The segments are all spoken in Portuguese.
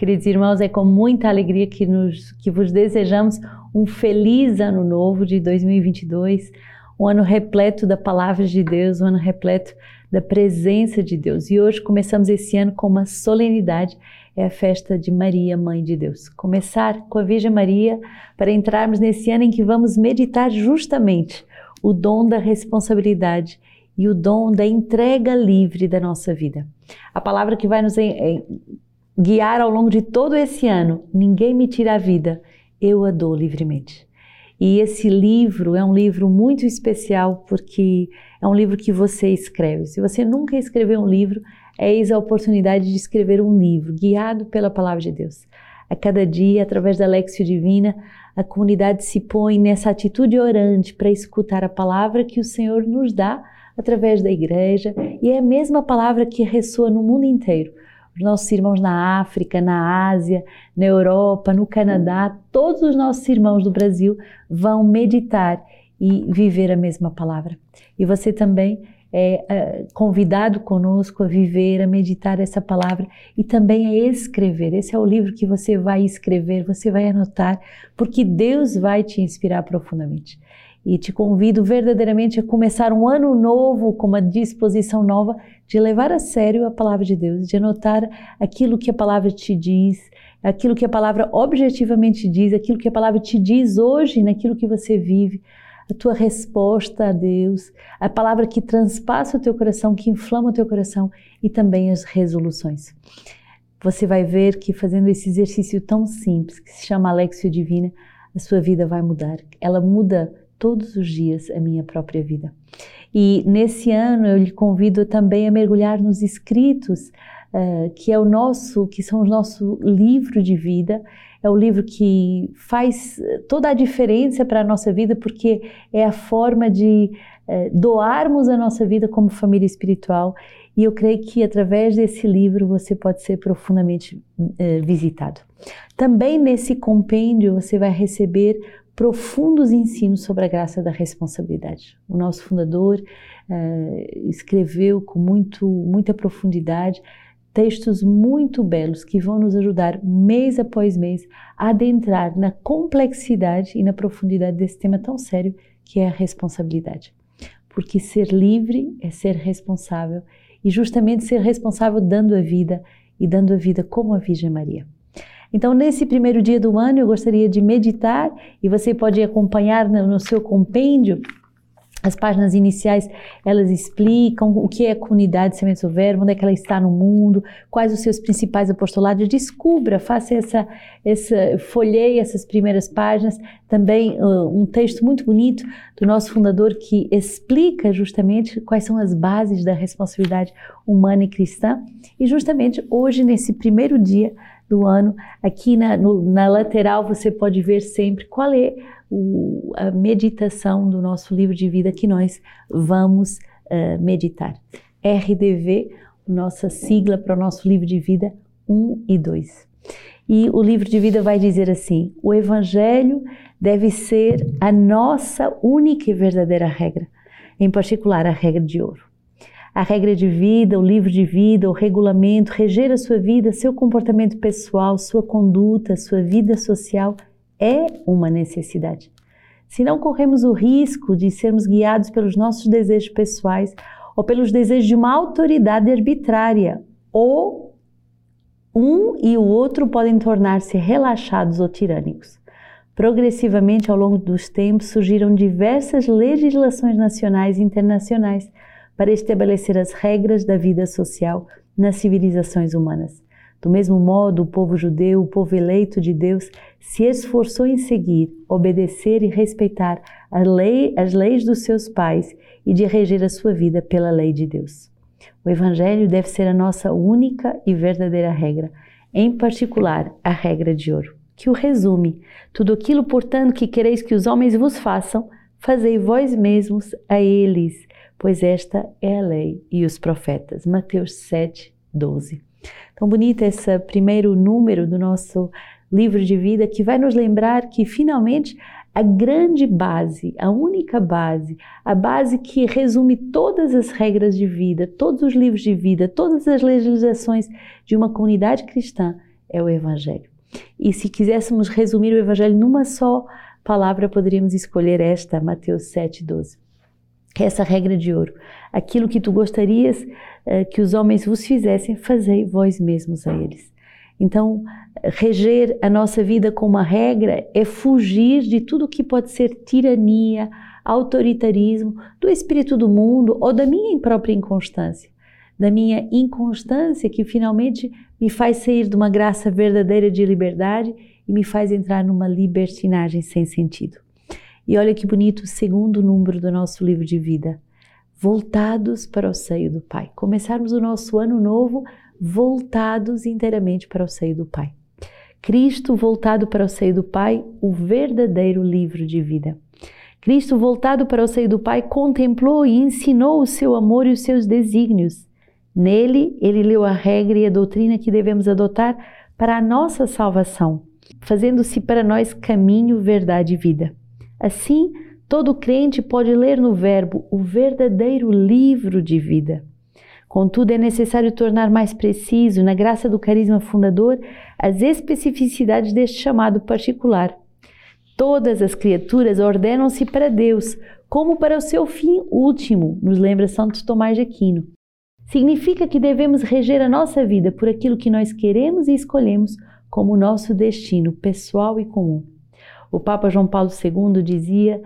Queridos irmãos, é com muita alegria que, nos, que vos desejamos um feliz ano novo de 2022, um ano repleto da palavra de Deus, um ano repleto da presença de Deus. E hoje começamos esse ano com uma solenidade, é a festa de Maria, Mãe de Deus. Começar com a Virgem Maria para entrarmos nesse ano em que vamos meditar justamente o dom da responsabilidade e o dom da entrega livre da nossa vida. A palavra que vai nos guiar ao longo de todo esse ano. Ninguém me tira a vida, eu a dou livremente. E esse livro é um livro muito especial porque é um livro que você escreve. Se você nunca escreveu um livro, eis a oportunidade de escrever um livro guiado pela palavra de Deus. A cada dia, através da Lexio Divina, a comunidade se põe nessa atitude orante para escutar a palavra que o Senhor nos dá através da igreja e é a mesma palavra que ressoa no mundo inteiro os nossos irmãos na África, na Ásia, na Europa, no Canadá, todos os nossos irmãos do Brasil vão meditar e viver a mesma palavra. E você também é, é convidado conosco a viver, a meditar essa palavra e também a escrever. Esse é o livro que você vai escrever, você vai anotar, porque Deus vai te inspirar profundamente e te convido verdadeiramente a começar um ano novo com uma disposição nova de levar a sério a palavra de Deus, de anotar aquilo que a palavra te diz, aquilo que a palavra objetivamente diz, aquilo que a palavra te diz hoje naquilo que você vive, a tua resposta a Deus, a palavra que transpassa o teu coração, que inflama o teu coração e também as resoluções. Você vai ver que fazendo esse exercício tão simples, que se chama Alexio Divina, a sua vida vai mudar. Ela muda todos os dias a minha própria vida. E nesse ano eu lhe convido também a mergulhar nos escritos, uh, que é o nosso, que são o nosso livro de vida. É o livro que faz toda a diferença para a nossa vida, porque é a forma de uh, doarmos a nossa vida como família espiritual. E eu creio que através desse livro você pode ser profundamente uh, visitado. Também nesse compêndio você vai receber profundos ensinos sobre a graça da responsabilidade. O nosso fundador uh, escreveu com muito, muita profundidade textos muito belos que vão nos ajudar mês após mês a adentrar na complexidade e na profundidade desse tema tão sério que é a responsabilidade. Porque ser livre é ser responsável e justamente ser responsável dando a vida e dando a vida como a Virgem Maria. Então, nesse primeiro dia do ano, eu gostaria de meditar e você pode acompanhar no seu compêndio. As páginas iniciais, elas explicam o que é a comunidade Sementes do Verbo, onde é que ela está no mundo, quais os seus principais apostolados. Descubra, faça essa, essa folheie essas primeiras páginas. Também uh, um texto muito bonito do nosso fundador que explica justamente quais são as bases da responsabilidade humana e cristã. E justamente hoje, nesse primeiro dia, do ano. Aqui na, no, na lateral você pode ver sempre qual é o, a meditação do nosso livro de vida que nós vamos uh, meditar. RDV, nossa sigla para o nosso livro de vida 1 e 2. E o livro de vida vai dizer assim: o Evangelho deve ser a nossa única e verdadeira regra, em particular a regra de ouro a regra de vida, o livro de vida, o regulamento, reger a sua vida, seu comportamento pessoal, sua conduta, sua vida social é uma necessidade. Se não corremos o risco de sermos guiados pelos nossos desejos pessoais ou pelos desejos de uma autoridade arbitrária, ou um e o outro podem tornar-se relaxados ou tirânicos. Progressivamente, ao longo dos tempos, surgiram diversas legislações nacionais e internacionais para estabelecer as regras da vida social nas civilizações humanas. Do mesmo modo, o povo judeu, o povo eleito de Deus, se esforçou em seguir, obedecer e respeitar lei, as leis dos seus pais e de reger a sua vida pela lei de Deus. O Evangelho deve ser a nossa única e verdadeira regra, em particular a regra de ouro, que o resume: tudo aquilo, portanto, que quereis que os homens vos façam, fazei vós mesmos a eles pois esta é a lei e os profetas. Mateus 7, 12. Tão bonito esse primeiro número do nosso livro de vida que vai nos lembrar que finalmente a grande base, a única base, a base que resume todas as regras de vida, todos os livros de vida, todas as legislações de uma comunidade cristã é o Evangelho. E se quiséssemos resumir o Evangelho numa só palavra, poderíamos escolher esta, Mateus 7,12. É essa regra de ouro. Aquilo que tu gostarias uh, que os homens vos fizessem, fazei vós mesmos a eles. Então, reger a nossa vida com uma regra é fugir de tudo que pode ser tirania, autoritarismo, do espírito do mundo ou da minha própria inconstância. Da minha inconstância que finalmente me faz sair de uma graça verdadeira de liberdade e me faz entrar numa libertinagem sem sentido. E olha que bonito o segundo número do nosso livro de vida. Voltados para o seio do Pai. Começarmos o nosso ano novo voltados inteiramente para o seio do Pai. Cristo voltado para o seio do Pai, o verdadeiro livro de vida. Cristo voltado para o seio do Pai contemplou e ensinou o seu amor e os seus desígnios. Nele, ele leu a regra e a doutrina que devemos adotar para a nossa salvação, fazendo-se para nós caminho, verdade e vida. Assim, todo crente pode ler no Verbo o verdadeiro livro de vida. Contudo, é necessário tornar mais preciso, na graça do carisma fundador, as especificidades deste chamado particular. Todas as criaturas ordenam-se para Deus, como para o seu fim último, nos lembra Santo Tomás de Aquino. Significa que devemos reger a nossa vida por aquilo que nós queremos e escolhemos como nosso destino pessoal e comum. O Papa João Paulo II dizia: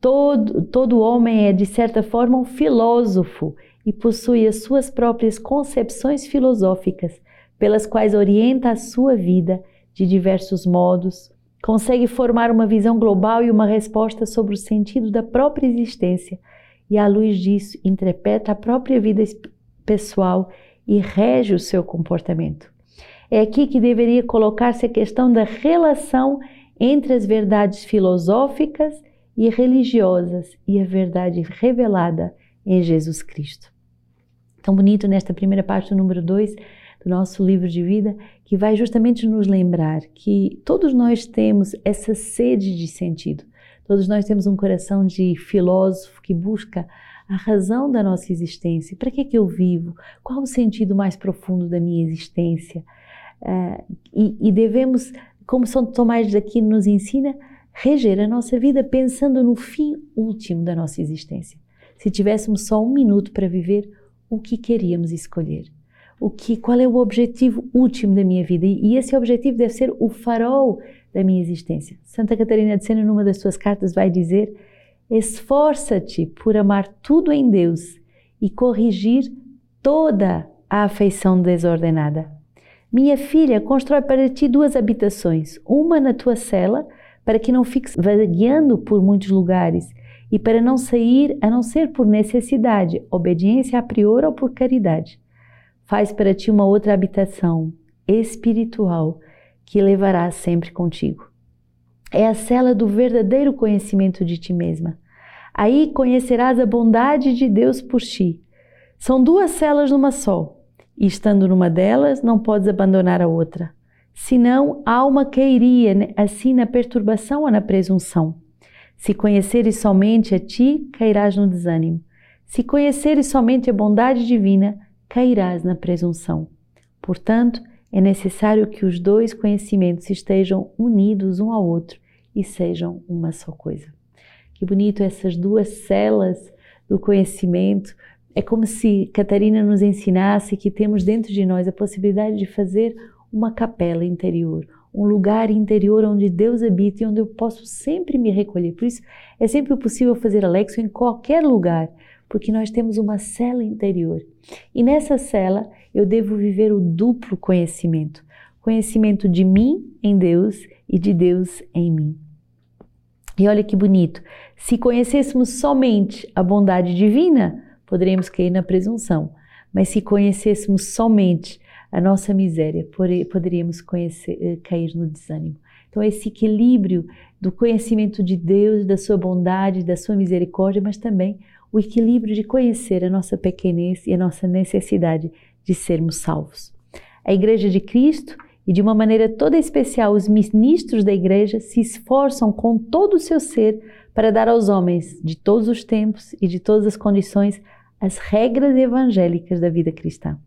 todo, todo homem é, de certa forma, um filósofo e possui as suas próprias concepções filosóficas, pelas quais orienta a sua vida de diversos modos, consegue formar uma visão global e uma resposta sobre o sentido da própria existência, e à luz disso interpreta a própria vida pessoal e rege o seu comportamento. É aqui que deveria colocar-se a questão da relação entre as verdades filosóficas e religiosas e a verdade revelada em Jesus Cristo tão bonito nesta primeira parte número 2 do nosso livro de vida, que vai justamente nos lembrar que todos nós temos essa sede de sentido. Todos nós temos um coração de filósofo que busca a razão da nossa existência. Para que, é que eu vivo? Qual o sentido mais profundo da minha existência? Uh, e, e devemos, como São Tomás de Aquino nos ensina, reger a nossa vida pensando no fim último da nossa existência. Se tivéssemos só um minuto para viver, o que queríamos escolher. O que, qual é o objetivo último da minha vida? E esse objetivo deve ser o farol da minha existência. Santa Catarina de Sena, numa das suas cartas, vai dizer: Esforça-te por amar tudo em Deus e corrigir toda a afeição desordenada. Minha filha, constrói para ti duas habitações, uma na tua cela, para que não fiques vagueando por muitos lugares e para não sair a não ser por necessidade, obediência a priori ou por caridade. Faz para ti uma outra habitação espiritual que levarás sempre contigo. É a cela do verdadeiro conhecimento de ti mesma. Aí conhecerás a bondade de Deus por ti. São duas celas numa só, e estando numa delas, não podes abandonar a outra. Senão, a alma cairia assim na perturbação ou na presunção. Se conheceres somente a ti, cairás no desânimo. Se conheceres somente a bondade divina, cairás na presunção. Portanto, é necessário que os dois conhecimentos estejam unidos um ao outro e sejam uma só coisa. Que bonito essas duas celas do conhecimento. É como se Catarina nos ensinasse que temos dentro de nós a possibilidade de fazer uma capela interior, um lugar interior onde Deus habita e onde eu posso sempre me recolher. Por isso, é sempre possível fazer Alexo em qualquer lugar, porque nós temos uma cela interior. E nessa cela eu devo viver o duplo conhecimento: conhecimento de mim em Deus e de Deus em mim. E olha que bonito, se conhecêssemos somente a bondade divina, poderíamos cair na presunção. Mas se conhecêssemos somente a nossa miséria, poderíamos conhecer, eh, cair no desânimo. Então, esse equilíbrio do conhecimento de Deus, da sua bondade, da sua misericórdia, mas também o equilíbrio de conhecer a nossa pequenez e a nossa necessidade de sermos salvos. A Igreja de Cristo e de uma maneira toda especial os ministros da Igreja se esforçam com todo o seu ser para dar aos homens de todos os tempos e de todas as condições as regras evangélicas da vida cristã.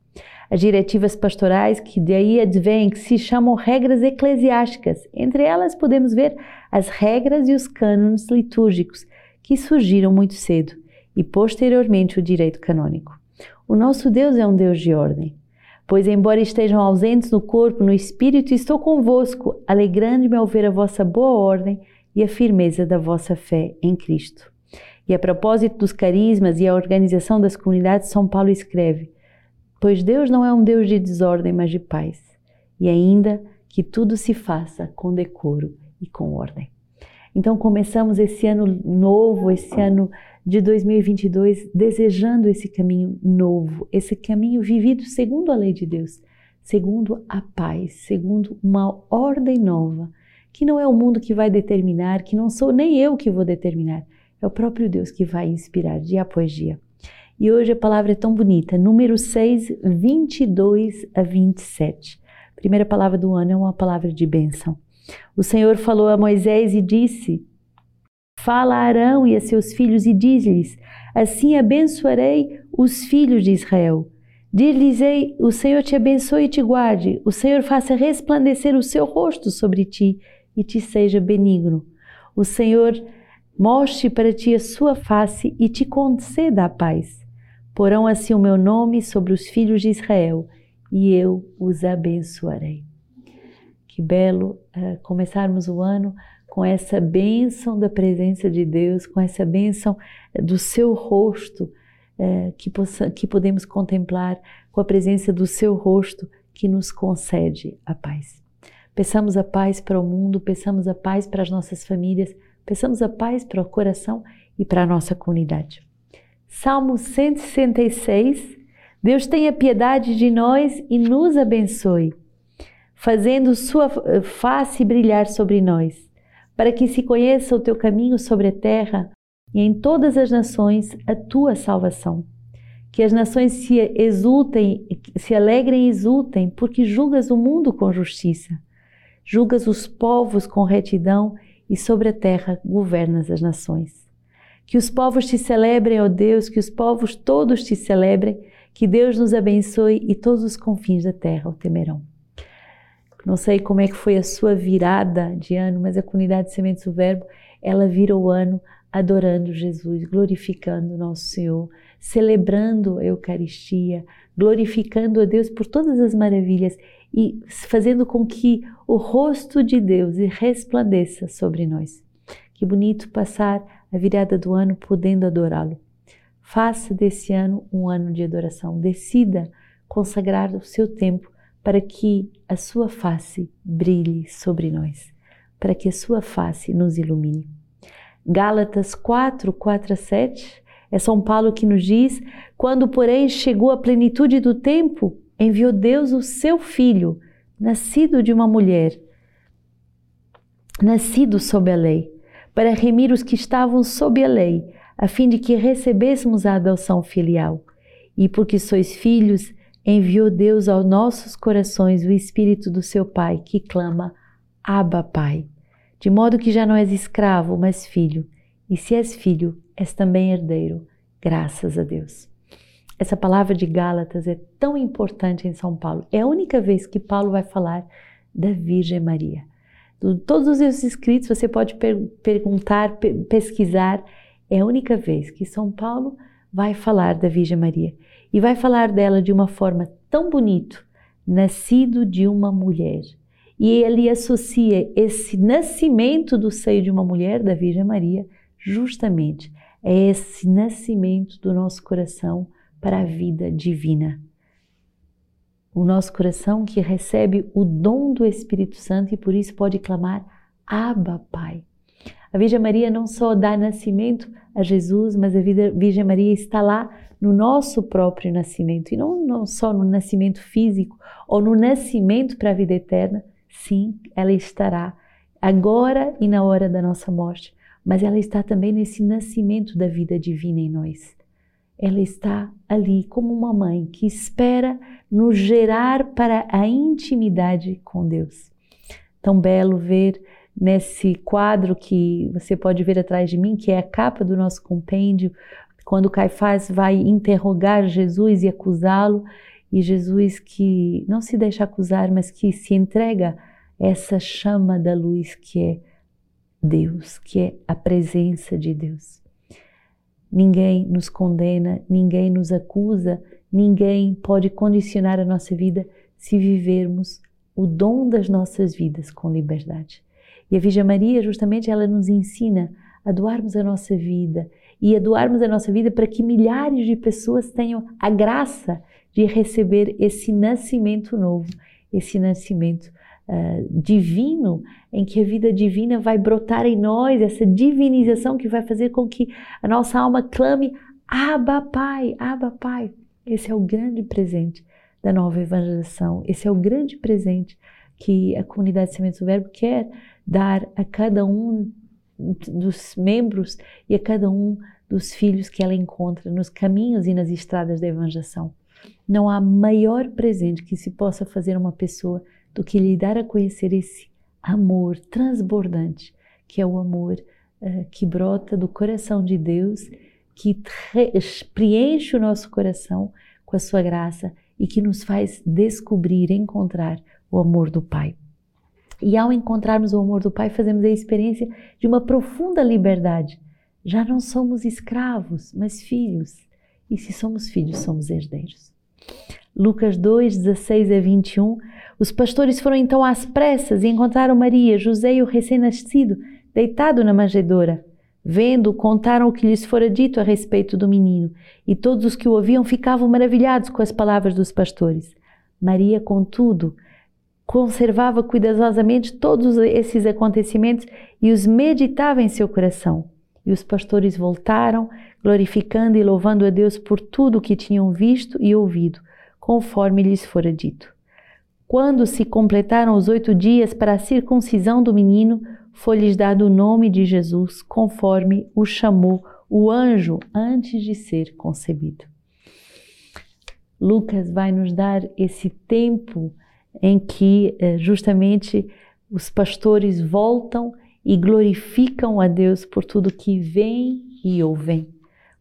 As diretivas pastorais que daí advêm, que se chamam regras eclesiásticas. Entre elas podemos ver as regras e os cânones litúrgicos, que surgiram muito cedo, e posteriormente o direito canônico. O nosso Deus é um Deus de ordem. Pois, embora estejam ausentes no corpo, no espírito, estou convosco, alegrando-me ao ver a vossa boa ordem e a firmeza da vossa fé em Cristo. E a propósito dos carismas e a organização das comunidades, São Paulo escreve: Pois Deus não é um Deus de desordem, mas de paz, e ainda que tudo se faça com decoro e com ordem. Então começamos esse ano novo, esse ano de 2022, desejando esse caminho novo, esse caminho vivido segundo a lei de Deus, segundo a paz, segundo uma ordem nova, que não é o mundo que vai determinar, que não sou nem eu que vou determinar, é o próprio Deus que vai inspirar dia após dia. E hoje a palavra é tão bonita, número 6, 22 a 27. A primeira palavra do ano é uma palavra de bênção. O Senhor falou a Moisés e disse: Fala a Arão e a seus filhos e diz-lhes: Assim abençoarei os filhos de Israel. Dir-lhes-ei: O Senhor te abençoe e te guarde, o Senhor faça resplandecer o seu rosto sobre ti e te seja benigno. O Senhor mostre para ti a sua face e te conceda a paz. Porão assim o meu nome sobre os filhos de Israel, e eu os abençoarei. Que belo uh, começarmos o ano com essa bênção da presença de Deus, com essa bênção do seu rosto uh, que, possa, que podemos contemplar, com a presença do seu rosto que nos concede a paz. Peçamos a paz para o mundo, peçamos a paz para as nossas famílias, peçamos a paz para o coração e para a nossa comunidade. Salmo 166. Deus tenha piedade de nós e nos abençoe, fazendo sua face brilhar sobre nós, para que se conheça o teu caminho sobre a terra e em todas as nações a tua salvação. Que as nações se exultem, se alegrem e exultem, porque julgas o mundo com justiça. Julgas os povos com retidão e sobre a terra governas as nações. Que os povos te celebrem, ó Deus, que os povos todos te celebrem, que Deus nos abençoe e todos os confins da terra o temerão. Não sei como é que foi a sua virada de ano, mas a comunidade de Sementes do Verbo, ela vira o ano adorando Jesus, glorificando nosso Senhor, celebrando a Eucaristia, glorificando a Deus por todas as maravilhas e fazendo com que o rosto de Deus resplandeça sobre nós. Que bonito passar a virada do ano podendo adorá-lo. Faça desse ano um ano de adoração. Decida consagrar o seu tempo para que a sua face brilhe sobre nós, para que a sua face nos ilumine. Gálatas 4, 4 a 7, é São Paulo que nos diz: Quando, porém, chegou a plenitude do tempo, enviou Deus o seu filho, nascido de uma mulher, nascido sob a lei para remir os que estavam sob a lei, a fim de que recebêssemos a adoção filial. E porque sois filhos, enviou Deus aos nossos corações o Espírito do seu Pai, que clama: Abba, Pai. De modo que já não és escravo, mas filho. E se és filho, és também herdeiro, graças a Deus. Essa palavra de Gálatas é tão importante em São Paulo. É a única vez que Paulo vai falar da Virgem Maria todos os escritos você pode per perguntar, pe pesquisar. É a única vez que São Paulo vai falar da Virgem Maria e vai falar dela de uma forma tão bonito, nascido de uma mulher. E ele associa esse nascimento do seio de uma mulher, da Virgem Maria, justamente a esse nascimento do nosso coração para a vida divina o nosso coração que recebe o dom do Espírito Santo e por isso pode clamar Abba, Pai. A Virgem Maria não só dá nascimento a Jesus, mas a Virgem Maria está lá no nosso próprio nascimento e não, não só no nascimento físico ou no nascimento para a vida eterna. Sim, ela estará agora e na hora da nossa morte, mas ela está também nesse nascimento da vida divina em nós ela está ali como uma mãe que espera nos gerar para a intimidade com Deus. Tão belo ver nesse quadro que você pode ver atrás de mim, que é a capa do nosso compêndio, quando Caifás vai interrogar Jesus e acusá-lo, e Jesus que não se deixa acusar, mas que se entrega essa chama da luz que é Deus, que é a presença de Deus. Ninguém nos condena, ninguém nos acusa, ninguém pode condicionar a nossa vida se vivermos o dom das nossas vidas com liberdade. E a Virgem Maria, justamente, ela nos ensina a doarmos a nossa vida e a doarmos a nossa vida para que milhares de pessoas tenham a graça de receber esse nascimento novo, esse nascimento uh, divino, em que a vida divina vai brotar em nós, essa divinização que vai fazer com que a nossa alma clame: Abba, Pai, Abba, Pai. Esse é o grande presente da nova evangelização, esse é o grande presente que a comunidade Sementes do Verbo quer dar a cada um dos membros e a cada um dos filhos que ela encontra nos caminhos e nas estradas da evangelização. Não há maior presente que se possa fazer a uma pessoa do que lhe dar a conhecer esse amor transbordante, que é o amor uh, que brota do coração de Deus, que preenche o nosso coração com a sua graça e que nos faz descobrir, encontrar o amor do Pai. E ao encontrarmos o amor do Pai, fazemos a experiência de uma profunda liberdade. Já não somos escravos, mas filhos. E se somos filhos, somos herdeiros. Lucas 2, 16 a 21. Os pastores foram então às pressas e encontraram Maria, José e o recém-nascido deitado na manjedoura. Vendo, contaram o que lhes fora dito a respeito do menino, e todos os que o ouviam ficavam maravilhados com as palavras dos pastores. Maria, contudo, conservava cuidadosamente todos esses acontecimentos e os meditava em seu coração. E os pastores voltaram, glorificando e louvando a Deus por tudo o que tinham visto e ouvido, conforme lhes fora dito. Quando se completaram os oito dias para a circuncisão do menino, foi-lhes dado o nome de Jesus, conforme o chamou o anjo antes de ser concebido. Lucas vai nos dar esse tempo em que eh, justamente os pastores voltam e glorificam a Deus por tudo que vem e ouvem.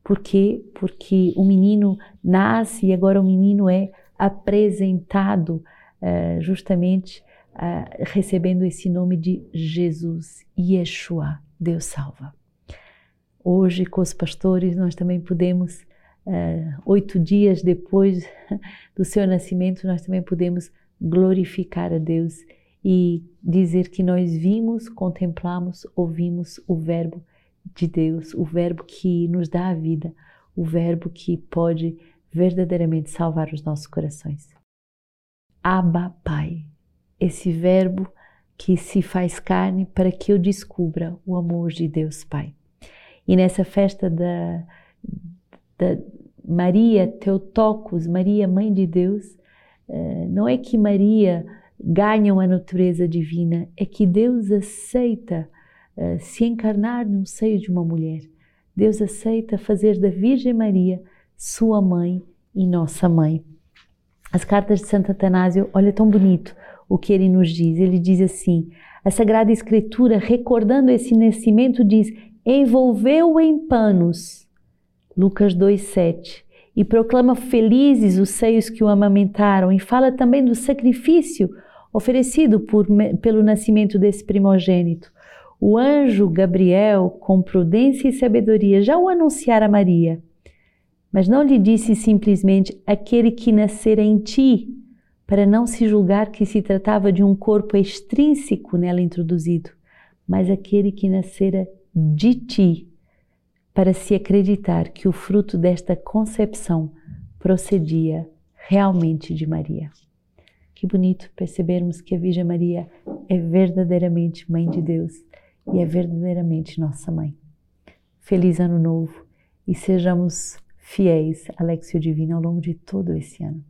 Por quê? Porque o menino nasce e agora o menino é apresentado uh, justamente uh, recebendo esse nome de Jesus, Yeshua, Deus salva. Hoje, com os pastores, nós também podemos, uh, oito dias depois do seu nascimento, nós também podemos glorificar a Deus e dizer que nós vimos, contemplamos, ouvimos o Verbo de Deus, o Verbo que nos dá a vida, o Verbo que pode verdadeiramente salvar os nossos corações. Abba Pai, esse Verbo que se faz carne para que eu descubra o amor de Deus Pai. E nessa festa da, da Maria Teotocos, Maria Mãe de Deus, eh, não é que Maria ganha uma natureza divina, é que Deus aceita eh, se encarnar no seio de uma mulher. Deus aceita fazer da Virgem Maria sua mãe e nossa mãe. As cartas de Santo Atanásio, olha tão bonito o que ele nos diz. Ele diz assim: a Sagrada Escritura, recordando esse nascimento, diz: envolveu em panos. Lucas 2,7 e proclama felizes os seios que o amamentaram e fala também do sacrifício oferecido por, pelo nascimento desse primogênito. O anjo Gabriel, com prudência e sabedoria, já o anunciara a Maria, mas não lhe disse simplesmente aquele que nascera em ti, para não se julgar que se tratava de um corpo extrínseco nela introduzido, mas aquele que nascera de ti, para se acreditar que o fruto desta concepção procedia realmente de Maria. Que bonito percebermos que a Virgem Maria é verdadeiramente Mãe de Deus e é verdadeiramente nossa Mãe. Feliz Ano Novo e sejamos fiéis à Lexio Divina ao longo de todo esse ano.